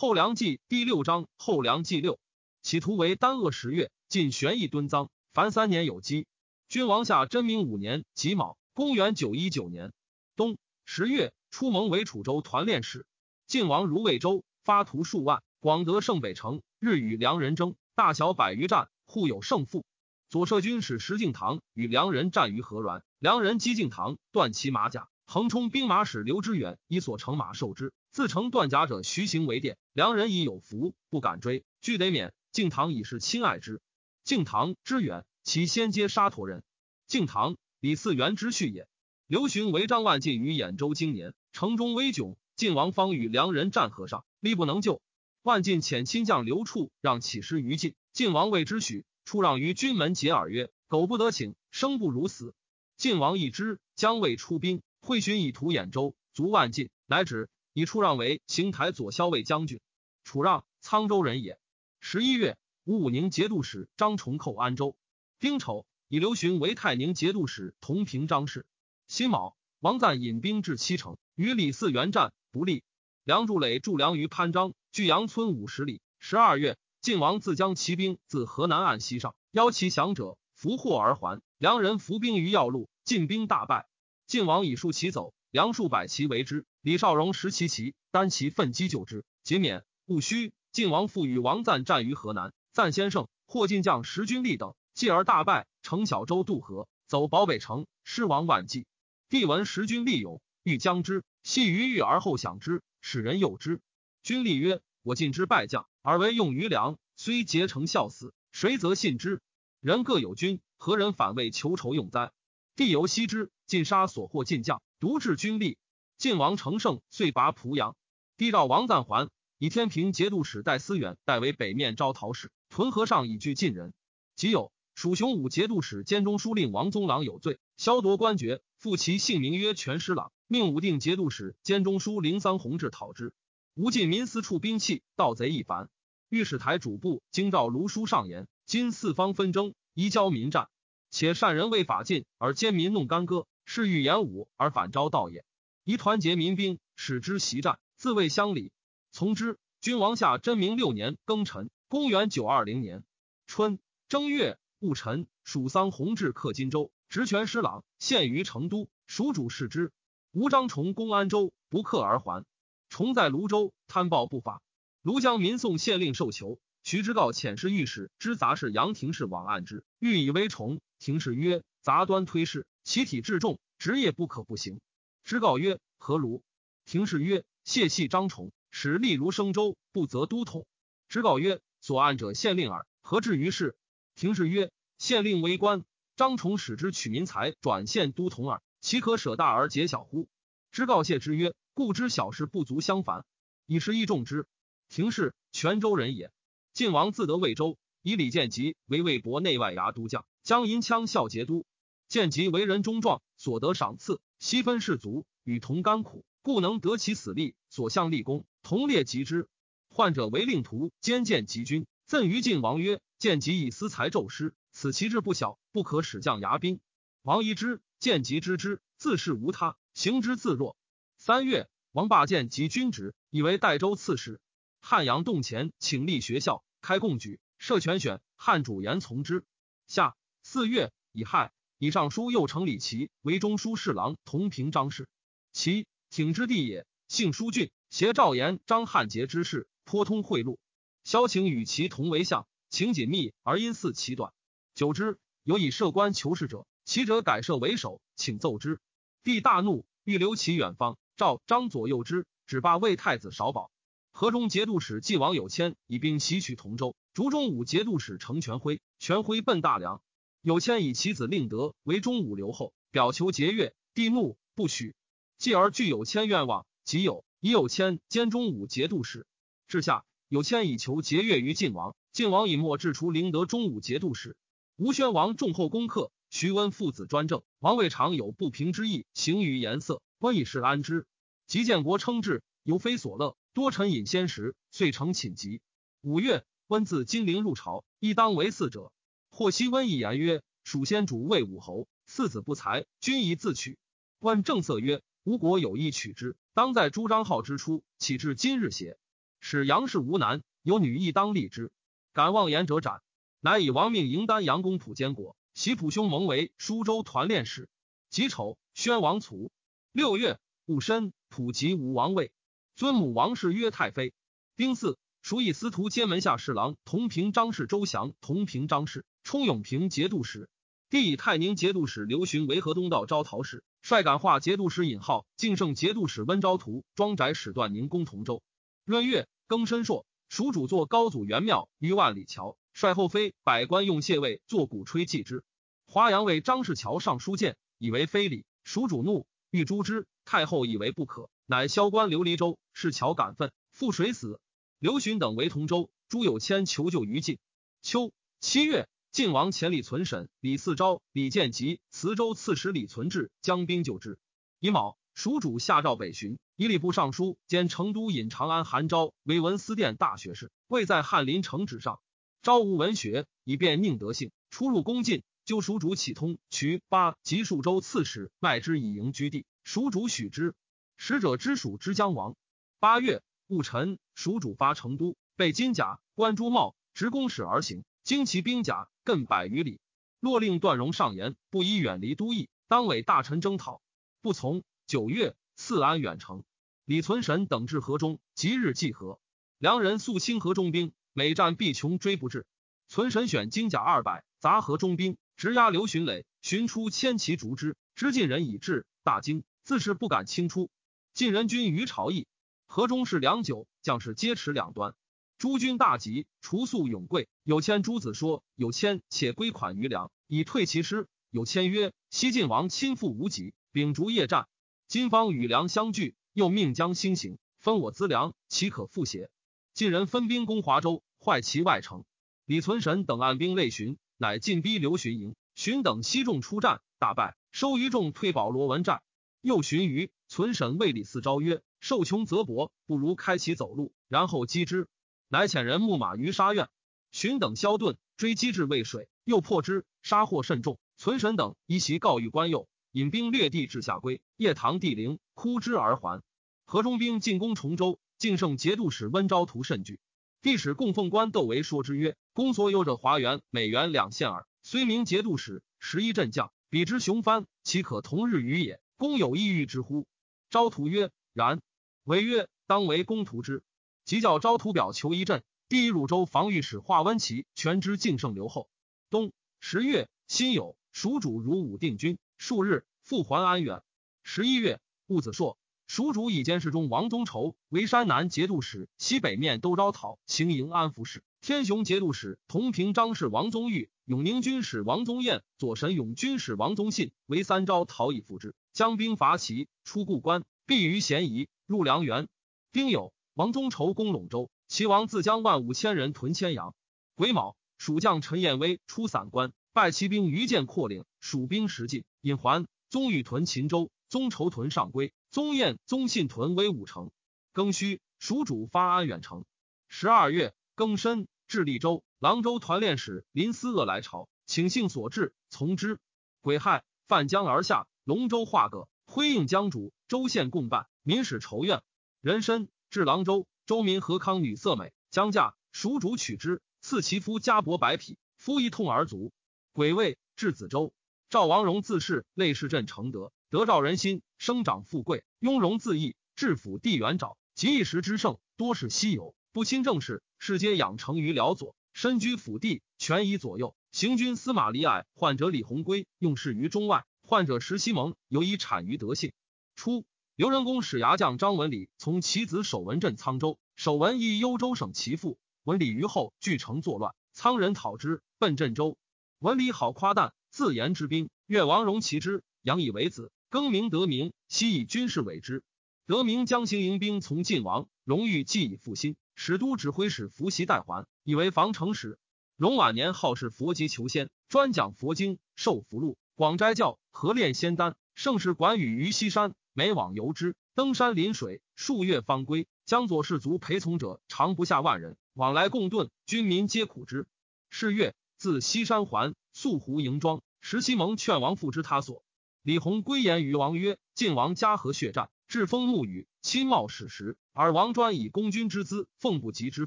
后梁纪第六章后梁纪六，起图为丹鄂十月，晋玄义敦臧，凡三年有基。君王下真明五年己卯，公元九一九年冬十月，出蒙为楚州团练使。晋王如魏州，发徒数万，广得胜北城，日与梁人争，大小百余战，互有胜负。左射军使石敬瑭与梁人战于河峦，梁人击敬瑭，断其马甲。横冲兵马使刘知远以所乘马受之，自成断甲者徐行为殿。梁人已有福，不敢追，俱得免。敬堂以是亲爱之。敬堂之远，其先皆沙陀人。敬堂，李嗣源之婿也。刘询为张万进于兖州经年，城中危窘，晋王方与梁人战河上，力不能救。万进遣亲将刘处让起师于晋，晋王谓之许，处让于军门解耳曰：“苟不得请，生不如死。”晋王一之，将未出兵。会寻以图兖州，卒万进，乃止，以出让为邢台左骁卫将军。楚让，沧州人也。十一月，吴武宁节度使张崇寇安州。丁丑，以刘询为泰宁节度使，同平张氏。辛卯，王赞引兵至七城，与李嗣源战，不利。梁筑垒驻梁于潘璋，距阳村五十里。十二月，晋王自将骑兵自河南岸西上，邀其降者，俘获而还。梁人伏兵于要路，晋兵大败。晋王以数骑走，梁数百骑为之。李少荣拾其骑，单骑奋击救之，皆免。戊戌，晋王复与王赞战于河南，赞先胜，获晋将十军力等，继而大败，乘小舟渡河，走保北城，失亡万计。帝闻十军力勇，欲将之，系于狱而后降之，使人诱之。军力曰：“我晋之败将，而为用于梁，虽结成效死，谁则信之？人各有君，何人反为求仇用哉？”帝犹惜之。尽杀所获晋将，独至军力。晋王乘胜，遂拔濮阳。帝召王赞还，以天平节度使戴思远代为北面招讨使。屯河上以拒晋人。即有蜀雄武节度使兼中书令王宗郎有罪，削夺官爵，复其姓名曰全师郎，命武定节度使兼中书令桑弘志讨之。吴晋民私处兵器，盗贼一凡。御史台主簿京兆卢书上言：今四方纷争，移交民战，且善人为法尽，而奸民弄干戈。是欲言武而反招道也。宜团结民兵，使之习战，自卫乡里。从之。君王下真明六年庚辰，公元九二零年春正月戊辰，蜀桑弘治克荆州，职权师朗，献于成都。蜀主视之。吴张崇攻安州，不克而还。崇在泸州贪暴不法，庐江民送县令受囚。徐之告遣侍御史之杂事杨廷氏往案之，欲以为崇。廷氏曰：杂端推事。其体至重，职业不可不行。知告曰：“何如？”廷士曰：“谢系张崇，使吏如生州，不责都统。”知告曰：“所案者县令耳，何至于是？”廷士曰：“县令为官，张崇使之取民财，转县都统耳，岂可舍大而竭小乎？”知告谢之曰：“故知小事不足相烦，以是义重之。”廷士，泉州人也。晋王自得魏州，以李建吉为魏博内外牙都将，将银枪校节都。见及为人忠壮，所得赏赐悉分士卒，与同甘苦，故能得其死力。所向立功，同列及之。患者为令徒，兼见吉君，赠于晋王曰：“见吉以私财骤师，此其志不小，不可使将牙兵。”王疑之，见吉知之，自是无他，行之自若。三月，王霸见及君职，以为代州刺史。汉阳洞前，请立学校，开贡举，设权选，汉主言从之。下四月，乙亥。以上书右丞李琦为中书侍郎，同平张氏。其挺之弟也，姓舒俊，携赵延、张汉杰之事，颇通贿赂。萧晴与其同为相，情紧密而因似其短。久之，有以设官求事者，其者改设为首，请奏之。帝大怒，欲留其远方。赵、张左右之，只罢魏太子少保。河中节度使纪王有谦以兵袭取同州。竹中武节度使程全辉，全辉奔大梁。有谦以其子令德为中武留后，表求节钺，帝怒不许。继而具有谦愿望，即有以有谦兼中武节度使。至下有谦以求节钺于晋王，晋王以墨制除灵德中武节度使。吴宣王重厚攻克，徐温父子专政，王未尝有不平之意，行于颜色，温以是安之。及建国称制，犹非所乐，多臣引先食，遂成寝疾。五月，温自金陵入朝，亦当为嗣者。霍希温一言曰：“蜀先主魏武侯，四子不才，君宜自取。”问正色曰：“吴国有意取之，当在朱张浩之初，岂至今日邪？”使杨氏无男，有女亦当立之。敢妄言者斩。乃以王命迎丹阳公普监国，袭普兄蒙为舒州团练使。己丑，宣王卒。六月，戊申，普及吴王位，尊母王氏曰太妃。丁巳，属以司徒监门下侍郎同平张氏周祥同平张氏冲永平节度使。帝以太宁节度使刘询为河东道招讨使，率感化节度使尹浩、晋胜节度使温昭图、庄宅使段宁攻同州。闰月，庚申朔，蜀主作高祖元庙于万里桥。率后妃百官用谢位作鼓吹祭之。华阳为张氏桥上书谏，以为非礼。蜀主怒，欲诛之。太后以为不可，乃萧官刘黎州，是桥感愤，覆水死。刘询等为同州。朱有谦求救于晋。秋七月，晋王遣李存审、李嗣昭、李建吉、磁州刺史李存志将兵救之。乙卯，蜀主下诏北巡，以礼部尚书兼成都尹长安韩昭为文思殿大学士，位在翰林城旨上。昭无文学，以便宁德性。出入宫禁，就蜀主启通渠八及数州刺史，卖之以营居地。蜀主许之。使者之属之将亡。八月戊辰，蜀主发成都，备金甲，冠朱帽，执公使而行。旌其兵甲，亘百余里。洛令段荣上言，不宜远离都邑，当委大臣征讨，不从。九月，赐安远城。李存审等至河中，即日济河。良人素清河中兵。每战必穷追不至，存神选金甲二百，杂合中兵，直压刘巡垒。寻出千骑逐之，知晋人已至，大惊，自是不敢轻出。晋人军于朝邑，河中是良久，将士皆持两端。诸军大急，除宿永贵。有谦诸子说：“有谦且归款于良，以退其师。”有谦曰：“西晋王亲赴无极，秉烛夜战，今方与良相聚，又命将兴行，分我资粮，岂可复邪？”晋人分兵攻华州，坏其外城。李存审等按兵类巡，乃进逼刘询营。巡等悉众出战，大败，收余众退保罗文寨。又询于存审谓李嗣昭曰：“受穷则薄，不如开其走路，然后击之。”乃遣人牧马于沙苑。寻等消遁，追击至渭水，又破之，杀获甚众。存神等依袭告谕官右，引兵掠地至下归。夜唐帝陵，哭之而还。河中兵进攻崇州。晋胜节度使温昭图甚惧，帝使供奉官窦为说之曰：“公所有者华元、美元两县耳。虽名节度使，十一镇将，比之雄藩，岂可同日语也？公有意欲之乎？”昭图曰：“然。”为曰：“当为公图之。”即叫昭图表求一镇。第一汝州防御使华温齐全知晋胜留后。冬十月，辛酉，蜀主如武定军数日，复还安远。十一月，戊子朔。蜀主以监视中王宗畴为山南节度使，西北面都招讨，行营安抚使。天雄节度使同平张氏王宗玉，永宁军使王宗彦，左神勇军使王宗信为三招讨以复之。将兵伐齐，出故关，避于咸宜，入梁园。丁酉，王宗畴攻陇州，齐王自将万五千人屯千阳。癸卯，蜀将陈彦威出散关，败骑兵于剑阔岭，蜀兵十尽，引还。宗玉屯秦州，宗畴屯上归。宗彦、宗信屯威武城，庚戌，蜀主发安远城。十二月庚申，至利州，郎州团练使林思鄂来朝，请幸所至，从之。癸亥，泛江而下，龙州化葛，辉映江主，州县共办，民始仇怨。人参至郎州，州民和康女色美，将嫁，蜀主取之，赐其夫家帛百匹，夫一痛而卒。癸未，至子州，赵王荣自恃类氏镇承德。得赵人心，生长富贵，雍容自义，治府地元沼，及一时之盛，多是稀有，不亲政事，世皆养成于辽左，身居府地，权宜左右。行军司马李矮，患者李鸿归，用事于中外。患者石西蒙，尤以产于德性。初，刘仁恭使牙将张文礼从其子守文镇沧州，守文亦幽州省其父。文礼于后据城作乱，沧人讨之，奔镇州。文礼好夸诞，自言之兵，越王戎其之，养以为子。更名德明，悉以军事委之。德明将行营兵从晋王，荣誉既已复兴，使都指挥使伏袭代还，以为防城使。荣晚年好事佛籍求仙，专讲佛经，受福禄，广斋教，合炼仙丹。盛世管羽于西山，每往游之，登山临水，数月方归。江左士卒陪从者常不下万人，往来共顿，军民皆苦之。是月，自西山还，宿湖营庄。石西蒙劝王复之他所。李弘归言于王曰：“晋王家和血战，至风沐雨，亲冒矢石，而王专以公君之资，奉不及之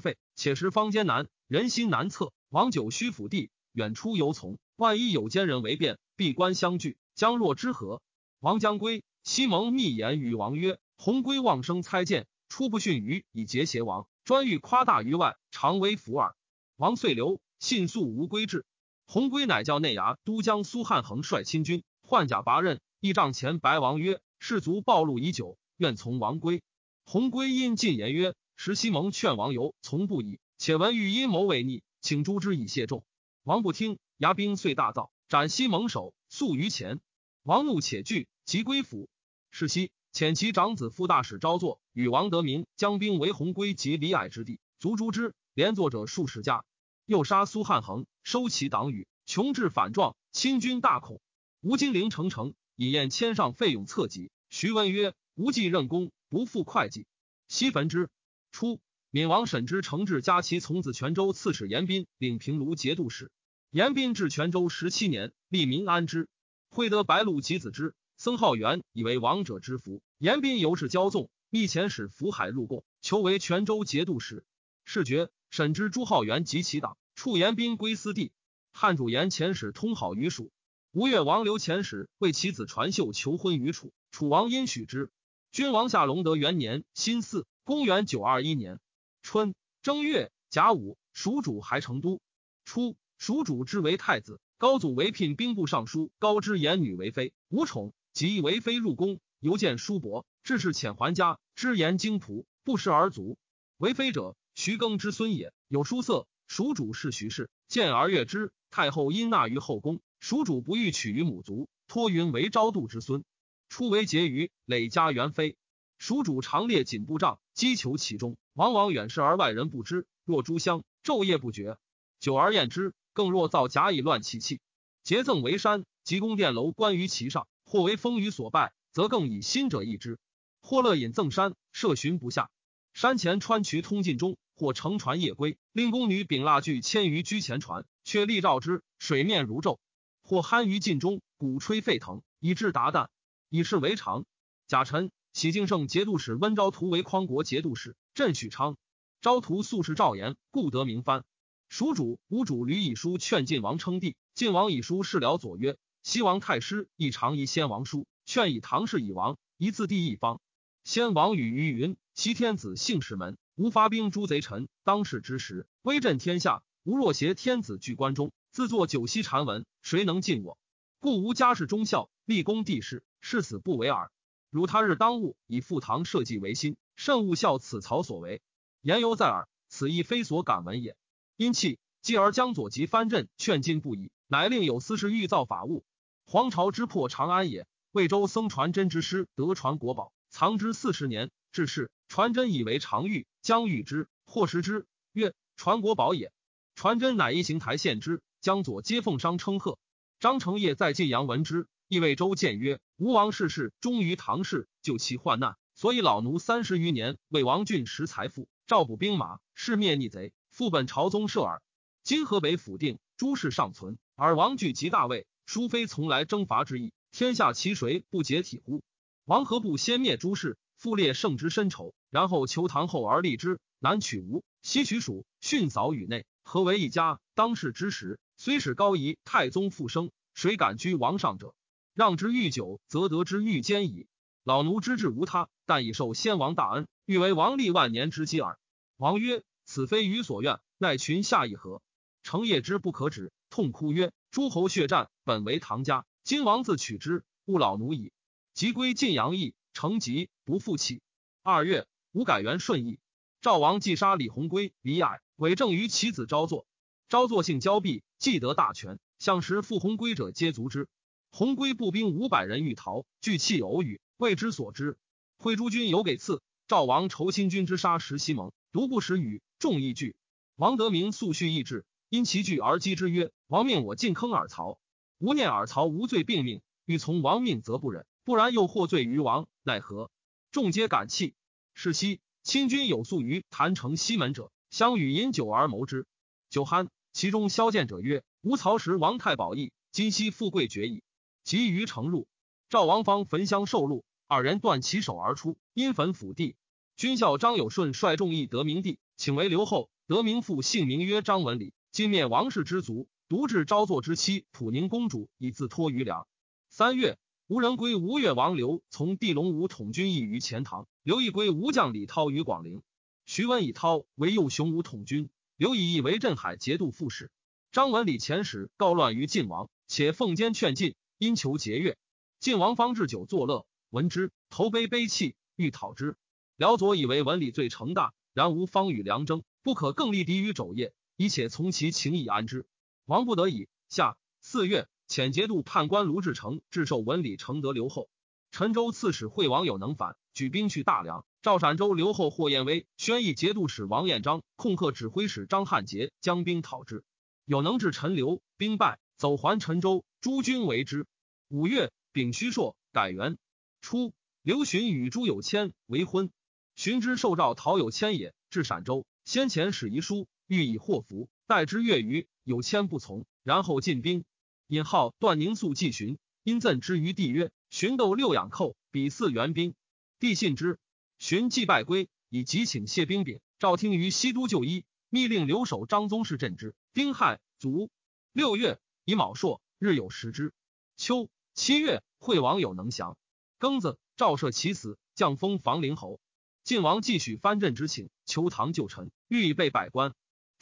费。且时方艰难，人心难测。王久虚府地，远出游从，万一有奸人为变，闭关相聚，将若之何？王将归，西蒙密言与王曰：“鸿归望生猜见，初不逊于以结邪王，专欲夸大于外，常为福耳。”王遂留，信速无归至。鸿归乃叫内衙都将苏汉衡率亲军，换甲拔刃，一帐前白王曰：“士卒暴露已久，愿从王归。”鸿归因进言曰：“时西蒙劝王游，从不已。且闻欲阴谋违逆，请诛之以谢众。”王不听，牙兵遂大造，斩西蒙首，宿于前。王怒且惧，即归府。是夕，遣其长子副大使昭作与王德明将兵围鸿归及李矮之地，卒诛之，连坐者数十家。又杀苏汉衡，收其党羽，穷至反状，亲军大恐。吴金陵成城，以宴千上费用策疾。徐文曰：“无忌任公，不负会计。”西焚之。初，闵王审之，承制加其从子泉州刺史严彬领平卢节度使。严彬至泉州十七年，利民安之。会得白鹿及子之，僧浩元以为王者之福。严彬由是骄纵，密遣使福海入贡，求为泉州节度使。是决。审知朱浩元及其党，处严彬归私地。汉主言遣使通好于蜀。吴越王刘遣使为其子传秀求婚于楚，楚王因许之。君王下隆德元年辛巳，公元九二一年春正月甲午，蜀主还成都。初，蜀主之为太子，高祖为聘兵部尚书，高之言女为妃，无宠，即为妃入宫，犹见叔伯，致是遣还家，知言精仆，不食而足。为妃者。徐庚之孙也，有书色。蜀主是徐氏，见而悦之。太后因纳于后宫，蜀主不欲取于母族，托云为昭度之孙。初为婕妤，累加元妃。蜀主常列锦布帐，击求其中，往往远视而外人不知。若诸香，昼夜不绝。久而厌之，更若造假以乱其气。节赠为山，及宫殿楼观于其上，或为风雨所败，则更以心者易之。或乐饮赠山，设巡不下。山前穿渠通晋中。或乘船夜归，令宫女秉蜡炬牵于居前船，却立照之，水面如昼；或酣于镜中，鼓吹沸腾，以致达旦，以是为常。贾臣喜敬圣节度使温昭图为匡国节度使，镇许昌。昭图素是赵言，故得名藩。蜀主吴主吕以书劝晋王称帝，晋王以书事辽左曰：西王太师亦常以先王书，劝以唐氏以王，一自地一方。先王与于云：西天子姓氏门。吾发兵诛贼臣，当世之时，威震天下。吾若挟天子据关中，自作九锡禅文，谁能尽我？故吾家世忠孝，立功帝室，誓死不为耳。如他日当务以赴唐社稷为心，慎勿效此曹所为。言犹在耳，此亦非所敢闻也。因气，继而将左及藩镇劝进不已，乃令有司事欲造法物。皇朝之破长安也。魏州僧传真之师得传国宝，藏之四十年，至是。传真以为常遇，将遇之，或食之，曰：“传国宝也。”传真乃一行台献之，江左皆奉商称贺。张承业在晋阳闻之，亦为周见曰：“吴王逝世，忠于唐氏，救其患难，所以老奴三十余年为王俊拾财富，召补兵马，是灭逆贼，复本朝宗社耳。今河北府定，诸事尚存，而王据及大魏，殊非从来征伐之意，天下其谁不解体乎？王何不先灭诸事？”复列圣之深仇，然后求唐后而立之。南取吴，西取蜀，训扫宇内，何为一家。当世之时，虽使高仪太宗复生，谁敢居王上者？让之愈久，则得之愈坚矣。老奴之志无他，但已受先王大恩，欲为王立万年之基耳。王曰：“此非予所愿，奈群下一何？”成业之不可止，痛哭曰：“诸侯血战，本为唐家，今王自取之，勿老奴矣。”即归晋阳邑。成吉不复起。二月，吴改元顺义。赵王既杀李弘归、李矮，委政于其子昭作。昭作性骄鄙，既得大权，向时复弘归者皆足之。弘归步兵五百人欲逃，聚气偶语，谓之所知。会诸军有给赐。赵王仇亲军之杀石西蒙，独不食语，众议惧。王德明素蓄意志，因其惧而击之曰：“王命我进坑尔曹，吾念尔曹无罪并命，欲从王命则不忍。”不然又获罪于王，奈何？众皆感泣。是夕，亲军有宿于坛城西门者，相与饮酒而谋之。酒酣，其中萧见者曰：“吾曹时王太保义，今夕富贵绝矣。”及于城入。赵王方焚香受禄，二人断其手而出，因焚府地。军校张有顺率众议得明帝，请为留后。得名父姓名曰张文礼，今灭王氏之族，独至昭作之妻普宁公主，以自托于梁。三月，吴人归吴越王刘从地龙武统军役于钱塘，刘义归吴将李涛于广陵。徐文以涛为右雄武统军，刘以义为镇海节度副使。张文礼遣使告乱于晋王，且奉监劝进，因求节约。晋王方置酒作乐，闻之，投杯悲泣，欲讨之。辽左以为文礼罪成大，然无方与梁争。不可更立敌于肘腋，以且从其情以安之。王不得已。下四月，遣节度判官卢志成致授文礼承德留后。陈州刺史惠王有能反，举兵去大梁。赵陕州留后霍彦威宣议节度使王彦章控贺指挥使张汉杰将兵讨之。有能至陈留，兵败，走还陈州。诸军为之。五月，丙戌朔，改元。初，刘询与朱有谦为婚。询之受诏讨有谦也，至陕州。先前使遗书，欲以祸福，待之月余，有谦不从，然后进兵。引号段宁素季寻，因赠之于帝曰：“寻斗六养寇，比四援兵。”帝信之。寻既败归，以急请谢兵禀。赵听于西都就医，密令留守张宗室镇之。丁亥，卒。六月，乙卯朔，日有食之。秋七月，惠王有能降。庚子，赵赦其死，降封房陵侯。晋王继续藩镇之请，求唐旧臣，欲以备百官。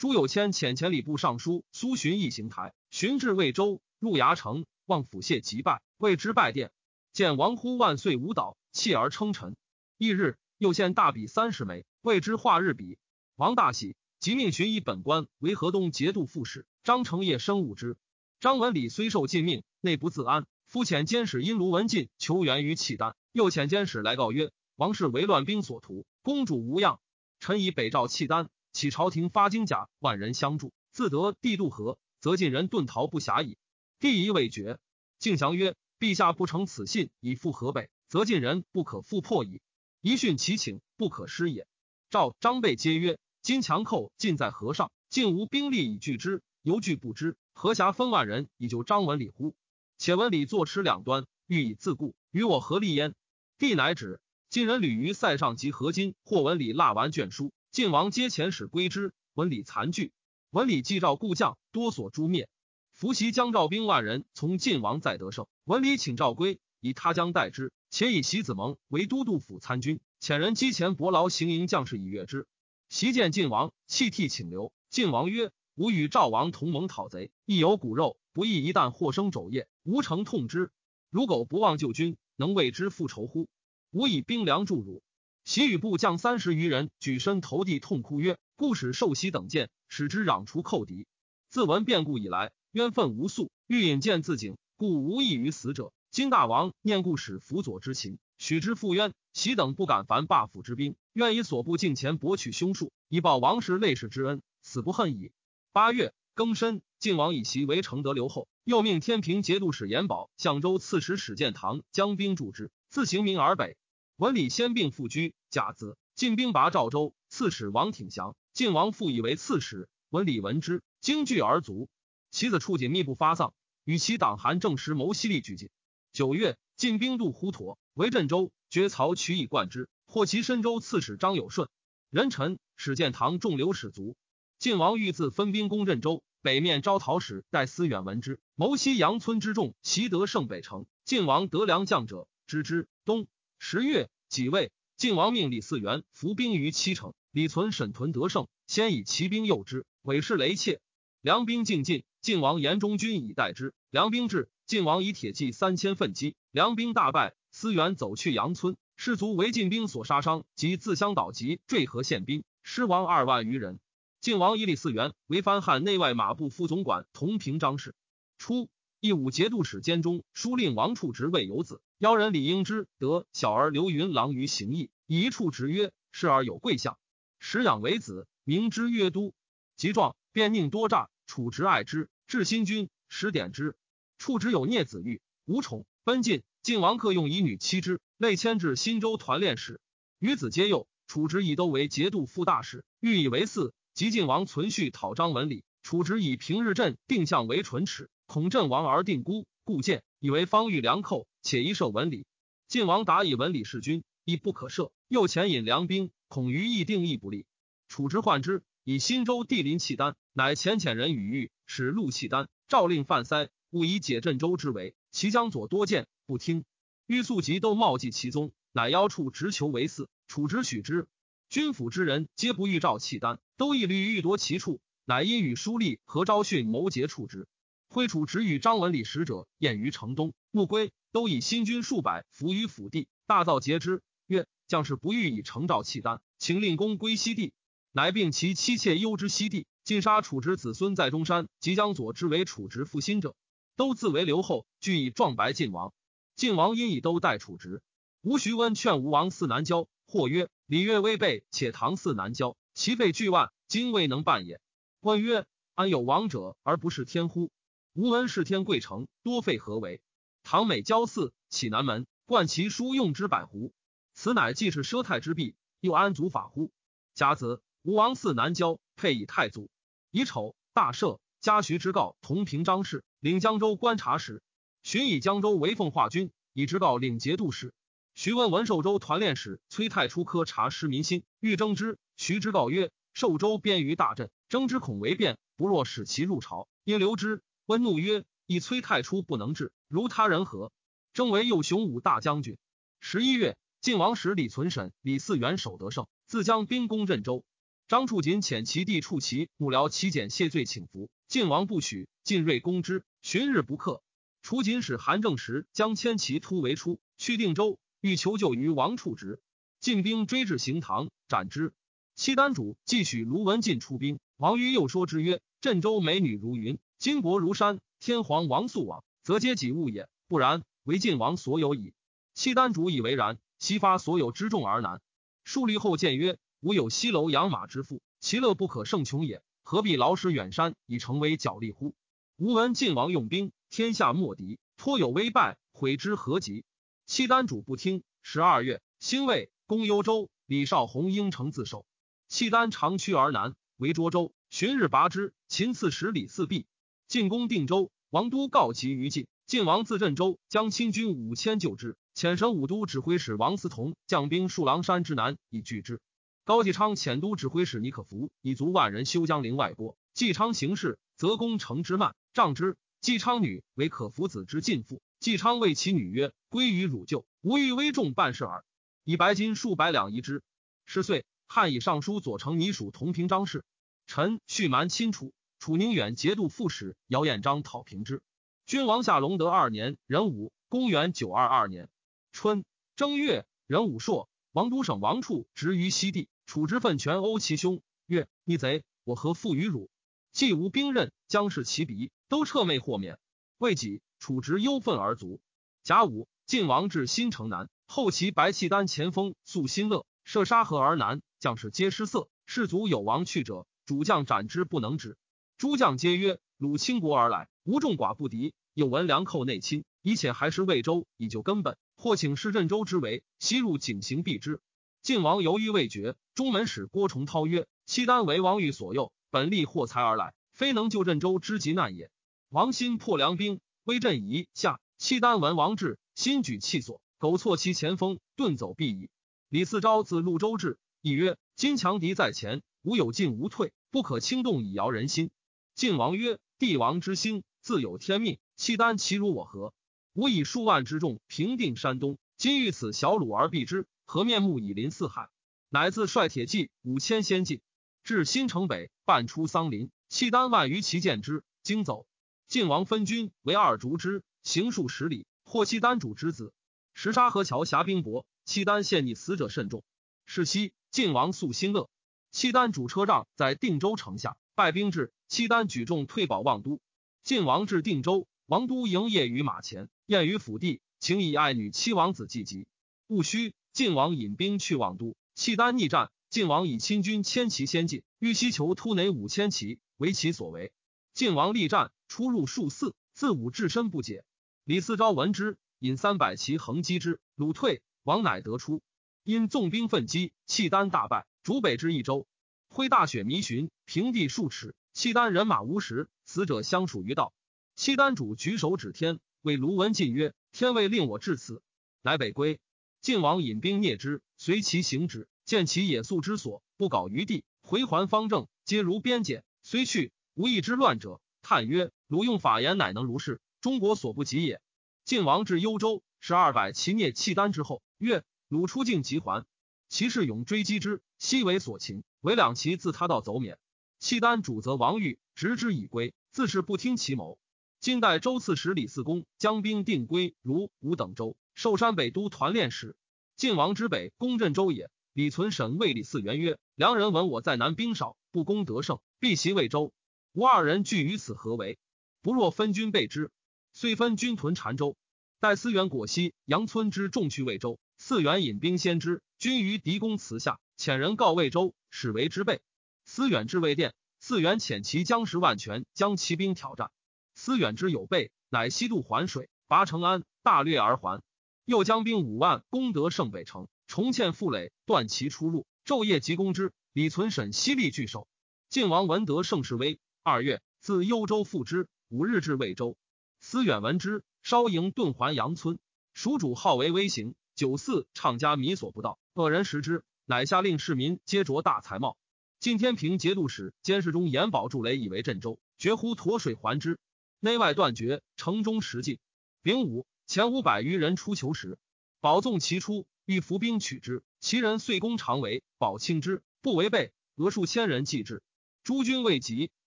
朱有谦遣前礼部尚书苏洵一行台，寻至魏州，入牙城，望府谢即拜，谓之拜殿。见王呼万岁舞蹈，泣而称臣。翌日，又献大笔三十枚，谓之画日笔。王大喜，即命寻以本官为河东节度副使。张承业生务之。张文礼虽受禁命，内不自安。夫遣监使因卢文进求援于契丹，又遣监使来告曰。王氏为乱兵所屠，公主无恙。臣以北诏契丹，启朝廷发金甲，万人相助。自得帝渡河，则晋人遁逃不暇矣。帝疑未决，敬降曰：“陛下不成此信，以赴河北，则晋人不可复破矣。一训其请，不可失也。”赵、张备皆曰：“金强寇尽在河上，竟无兵力以拒之，犹惧不知河峡分万人以救张文礼乎？且文礼坐持两端，欲以自固，与我何利焉？”帝乃止。晋人屡于塞上及合金，或文礼蜡完卷书，晋王皆遣使归之。文礼残惧，文礼既召故将，多所诛灭。伏袭将赵兵万人从晋王再得胜，文礼请赵归，以他将代之，且以袭子蒙为都督府参军，遣人击前伯劳行营将士以悦之。席见晋王，泣涕请留。晋王曰：“吾与赵王同盟讨贼，亦有骨肉，不义一旦获生肘腋，吾诚痛之。如苟不忘旧君，能为之复仇乎？”吾以兵粮助汝，习与部将三十余人举身投地，痛哭曰：“故使受袭等见，使之攘除寇敌。自闻变故以来，冤愤无诉，欲引剑自警，故无异于死者。今大王念故使辅佐之情，许之复冤。习等不敢烦霸府之兵，愿以所部近前博取凶数，以报王室累世之恩，死不恨矣。”八月庚申，晋王以其为承德留后，又命天平节度使严保、相州刺史史建堂将兵助之，自行明而北。文礼先病复居，甲子，进兵拔赵州。刺史王挺降，晋王复以为刺史。文礼闻之，惊惧而卒。其子处锦密不发丧，与其党韩正时谋犀利俱进。九月，进兵渡滹沱，为镇州，绝曹取以冠之。获其深州刺史张有顺，人臣史建堂众流使卒。晋王欲自分兵攻镇州，北面招讨使戴思远闻之，谋西阳村之众袭得胜北城。晋王得良将者，知之。东十月。己未，晋王命李嗣源伏兵于七城，李存沈屯得胜，先以骑兵诱之，韦氏雷切，梁兵进进，晋王严中军以待之。梁兵至，晋王以铁骑三千奋击，梁兵大败。思源走去阳村，士卒为晋兵所杀伤，及自相倒及坠河献兵，失亡二万余人。晋王以李嗣源为藩汉内外马步副总管，同平章事。初。义武节度使兼中书令王处直谓有子，妖人李应之得小儿刘云郎于行义，以一处执曰：“是而有贵相，始养为子，名之曰都。即壮，便宁多诈，处执爱之，至新君，始典之。处直有孽子欲，无宠，奔进。晋王克用以女妻之，累迁至新州团练使。与子皆幼，处直以都为节度副大使，欲以为嗣。及晋王存续讨张文礼，处直以平日镇定向为唇齿。恐阵亡而定孤，故见以为方欲良寇，且一受文礼。晋王答以文李世君，亦不可赦。又遣引良兵，恐于议定义不利。楚之患之，以新州地临契丹，乃遣遣人与狱，使陆契丹，诏令犯塞，勿以解镇州之围。其将左多见，不听。欲速即都冒记其宗，乃邀处直求为嗣。楚之许之。军府之人皆不欲召契丹，都一律欲夺其处。乃因与书吏何昭训谋结处之。挥楚直与张文礼使者宴于城东，穆归都以新军数百伏于府地，大造节之。曰：将士不欲以成召契丹，请令公归西地。乃并其妻妾忧之西地，尽杀楚之子孙在中山。即将左之为楚直复兴者，都自为留后，俱以壮白晋王。晋王因以都代楚直。吴徐温劝吴王嗣南郊，或曰：礼乐威备，且唐嗣南郊，其费巨万，今未能办也。问曰：安有王者而不是天乎？吴闻是天贵城，多费何为？唐美交寺，启南门？冠其书用之百斛，此乃既是奢泰之弊，又安足法乎？甲子。吴王嗣南郊，配以太祖。乙丑，大赦。加徐之告同平章事，领江州观察使。寻以江州为奉化军，以之告领节度使。徐问文寿州团练使崔太初科察失民心，欲征之。徐之告曰：寿州边于大镇，征之恐为变，不若使其入朝。因留之。温怒曰：以崔太初不能治，如他人何？征为右雄武大将军。十一月，晋王使李存审、李嗣源守得胜，自将兵攻镇州。张处锦遣其弟处其幕僚齐简谢罪请服，晋王不许。晋锐攻之，旬日不克。楚锦使韩正时将牵其突围出，去定州，欲求救于王处直。晋兵追至行堂，斩之。契丹主继许卢文进出兵，王于又说之曰：“镇州美女如云，金帛如山，天皇王素往，则皆己物也；不然，为晋王所有矣。”契丹主以为然，悉发所有之众而南。数立后见曰。吾有西楼养马之富，其乐不可胜穷也。何必劳师远山以成为角力乎？吾闻晋王用兵，天下莫敌，颇有危败，悔之何及？契丹主不听。十二月，兴魏，攻幽州，李少红应城自守。契丹长驱而南，为涿州，旬日拔之。秦刺史李嗣弼进攻定州，王都告急于晋。晋王自镇州，将亲军五千救之。遣神武都指挥使王思同将兵戍狼山之南，以拒之。高继昌遣都指挥使尼可福以足万人修江陵外郭。继昌行事，则攻城之慢，仗之。继昌女为可福子之近妇。继昌谓其女曰：“归于汝舅，吾欲微重办事耳。”以白金数百两遗之。十岁，汉以尚书左丞拟属同平章事。臣蓄蛮亲楚，楚宁远节度副使姚彦章讨平之。君王下隆德二年，壬午，公元九二二年春正月，壬午朔，王都省王处执于西地。楚之奋权殴其兄，曰：“逆贼！我何负于汝？既无兵刃，将士其鼻，都彻昧豁免。未几，楚直忧愤而卒。甲午，晋王至新城南，后其白契丹前锋肃新乐，射沙河而南，将士皆失色。士卒有亡去者，主将斩之不能止。诸将皆曰：鲁倾国而来，无众寡不敌。又闻良寇内侵，以且还是魏州，以就根本。或请示镇州之围，西入井行避之。”晋王犹豫未决，中门使郭崇韬曰：“契丹为王欲所诱，本立获财而来，非能救镇州之急难也。王心破梁兵，威震夷下。契丹闻王至，心举气所，苟错其前锋，遁走必矣。”李嗣昭自潞州至，亦曰：“今强敌在前，吾有进无退，不可轻动以摇人心。”晋王曰：“帝王之心，自有天命。契丹其如我何？吾以数万之众平定山东，今遇此小鲁而避之。”何面目以临四海，乃自率铁骑五千先进，至新城北，半出桑林。契丹万余骑见之，惊走。晋王分军为二逐之，行数十里，获契丹主之子。石沙河桥峡兵薄，契丹陷溺，死者甚众。是夕，晋王肃新乐。契丹主车仗在定州城下，败兵至，契丹举众退保望都。晋王至定州，王都营业于马前，宴于府地，请以爱女七王子祭疾。戊戌。晋王引兵去望都，契丹逆战。晋王以亲军千骑先进，欲西求突馁五千骑，为其所为。晋王力战，出入数次，自武至身不解。李嗣昭闻之，引三百骑横击之，鲁退，王乃得出。因纵兵奋击，契丹大败，逐北至益州。挥大雪弥寻，平地数尺，契丹人马无食，死者相数于道。契丹主举手指天，谓卢文进曰：“天未令我至此。”乃北归。晋王引兵灭之，随其行止，见其野宿之所，不搞于地，回还方正，皆如边检。虽去，无一之乱者。叹曰：鲁用法言，乃能如是，中国所不及也。晋王至幽州，十二百其灭契丹之后，曰：鲁出境即还。其士勇追击之，悉为所擒。为两骑自他道走免。契丹主则王玉执之以归，自是不听其谋。今代周刺史李嗣恭将兵定归如五等州，寿山北都团练使。晋王之北攻镇州也。李存审谓李嗣源曰：“良人闻我在南兵少，不攻得胜，必袭魏州。吾二人俱于此，何为？不若分军备之。遂分军屯澶州。待思源果西杨村之众去魏州，嗣源引兵先之。”军于狄公祠下，遣人告魏州，使为之备。思远至魏殿，嗣远遣其将十万全将骑兵挑战。思远之有备，乃西渡环水，拔成安，大略而还。又将兵五万攻得胜北城，重堑负垒，断其出入，昼夜急攻之。李存审犀利拒守。晋王闻得胜势威，二月自幽州复之，五日至魏州。思远闻之，稍营遁还阳村。蜀主号为威行。九四唱家弥所不到，恶人食之，乃下令市民皆着大才帽。晋天平节度使监视中严保筑垒以为镇州，绝乎沱水还之，内外断绝，城中食尽。丙午，前五百余人出求时，保纵其出，欲伏兵取之，其人遂攻长围，保轻之，不违背，俄数千人继之。诸军未及，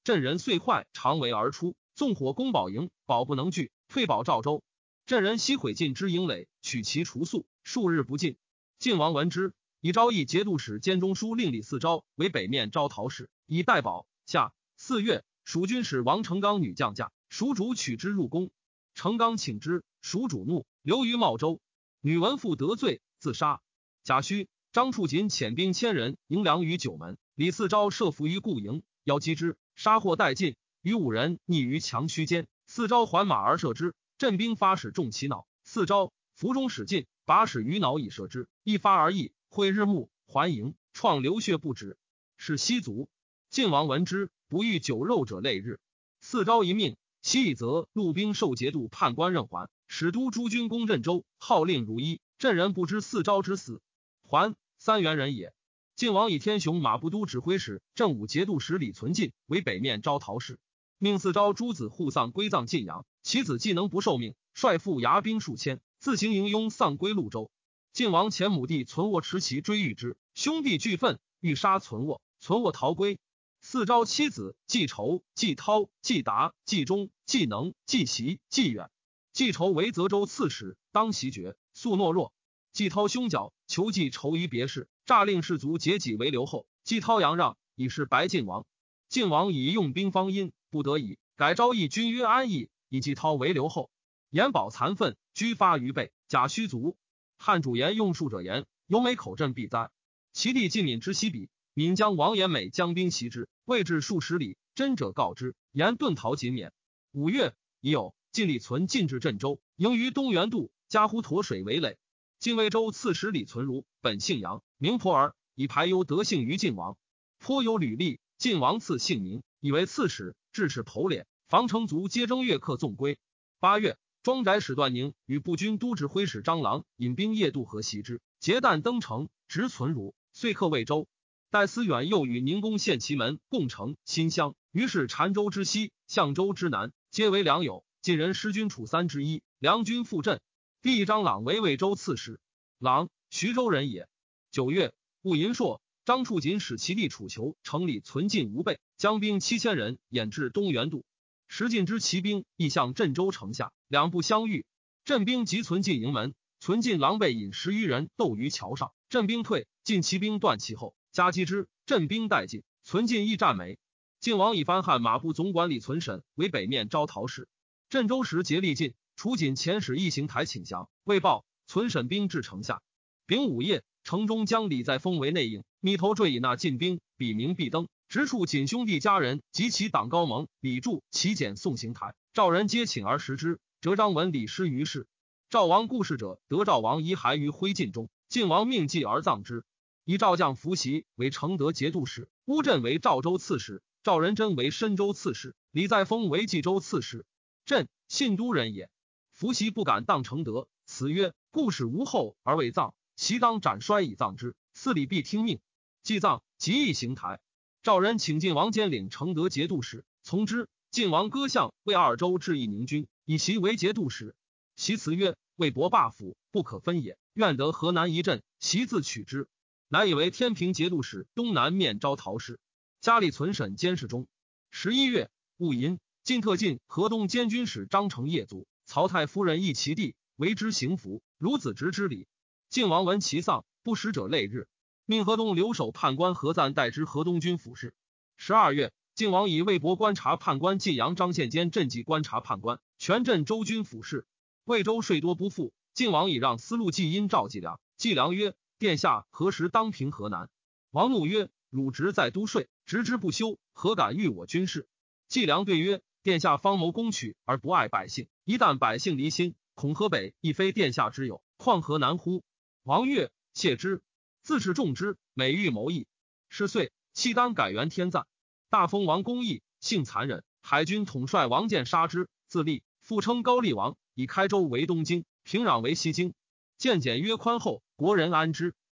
镇人遂坏长围而出，纵火攻保营，保不能拒，退保赵州。镇人悉毁尽之营垒，取其除宿。数日不进，晋王闻之，以昭义节度使兼中书令李嗣昭为北面招讨使，以代保。下四月，蜀军使王成刚女将驾，蜀主取之入宫。成刚请之，蜀主怒，留于茂州。女文妇得罪，自杀。贾诩、张处锦遣兵千人迎粮于九门，李嗣昭设伏于故营，邀击之，杀获殆尽。与五人匿于墙虚间，嗣昭还马而射之，镇兵发矢中其脑，嗣昭伏中使尽。把使于脑以射之，一发而已。会日暮，还营，创流血不止。是西族。晋王闻之，不欲酒肉者累日。四朝一命，西以则陆兵受节度判官任还，使都诸军攻镇州，号令如一。镇人不知四朝之死，还三元人也。晋王以天雄马步都指挥使、正武节度使李存进为北面招讨使，命四朝诸子护丧归葬晋阳。其子既能不受命，率父牙兵数千。自行营拥丧归潞州，晋王前母弟存卧持其追遇之，兄弟俱愤，欲杀存卧，存卧逃归。四招妻子季仇、季涛、季达、季忠、季能、季袭、季远。季仇为泽州刺史，当袭爵，素懦弱。季涛兄角求季仇于别室，诈令士卒结己为留后。季涛阳让，以示白晋王。晋王以用兵方殷，不得已改昭义君曰安邑，以季涛为留后。延保残愤。居发于背，假虚足。汉主言用术者言：有美口镇必灾。其弟晋敏之西比，敏将王延美将兵袭之，未至数十里，真者告之，言遁逃仅免。五月已有晋李存进至镇州，营于东元渡，加呼沱水为垒。晋魏州刺史李存如，本姓杨，名婆儿，以排忧得姓于晋王。颇有履历，晋王赐姓名，以为刺史，致使头脸。防城卒皆征越客纵归。八月。庄宅使段宁与步军都指挥使张郎引兵夜渡河袭之，劫旦登城，直存儒，遂克魏州。戴思远又与宁公献其门，共城新乡。于是澶州之西、象州之南，皆为良友。晋人失军楚三之一，梁军复镇。弟张朗为魏州刺史，朗徐州人也。九月，戊寅朔，张处锦使其弟楚求城里存进无备，将兵七千人掩至东元渡。石进之骑兵亦向镇州城下，两不相遇。镇兵即存进营门，存进狼狈引十余人斗于桥上。镇兵退，晋骑兵断其后，夹击之。镇兵殆尽，存进亦战没。晋王以番汉马步总管李存审为北面招讨使。镇州时竭力尽，楚锦遣使一行台请降，未报。存审兵至城下，丙午夜，城中将李在封为内应，密头坠以纳进兵，笔名必登。直处锦兄弟家人及其党高盟李柱齐简送行台，赵人皆请而食之。折章闻李失于世。赵王故事者，得赵王遗骸于灰烬中，晋王命祭而葬之。以赵将伏袭为承德节度使，乌镇为赵州刺史，赵仁真为深州刺史，李在封为冀州刺史。镇信都人也。伏袭不敢当承德，辞曰：“故使无后而未葬，其当斩衰以葬之。四礼必听命。祭葬，即义行台。赵人请晋王兼领承德节度使，从之。晋王割相为二州置义宁军，以其为节度使。其辞曰：“魏博霸府，不可分也。愿得河南一镇，其自取之。”乃以为天平节度使、东南面招陶氏。家里存审监视中。十一月，戊寅，晋特进河东监军使张承业卒。曹太夫人诣其弟，为之行服，如子侄之礼。晋王闻其丧，不食者累日，命河东留守判官何赞代之河东军府事。十二月，晋王以魏博观察判官晋阳张献监镇济观察判官，全镇州军府事。魏州税多不付，晋王以让司路季因赵季良。季良曰：“殿下何时当平河南？”王怒曰：“汝职在都税，职之不修，何敢欲我军事？”季良对曰：“殿下方谋攻取而不爱百姓，一旦百姓离心，恐河北亦非殿下之有，况河南乎？”王悦谢之，自恃重之，每欲谋议。是岁，契丹改元天赞，大封王公义，性残忍，海军统帅王建杀之，自立，复称高丽王。以开州为东京，平壤为西京，建简约宽厚，国人安之。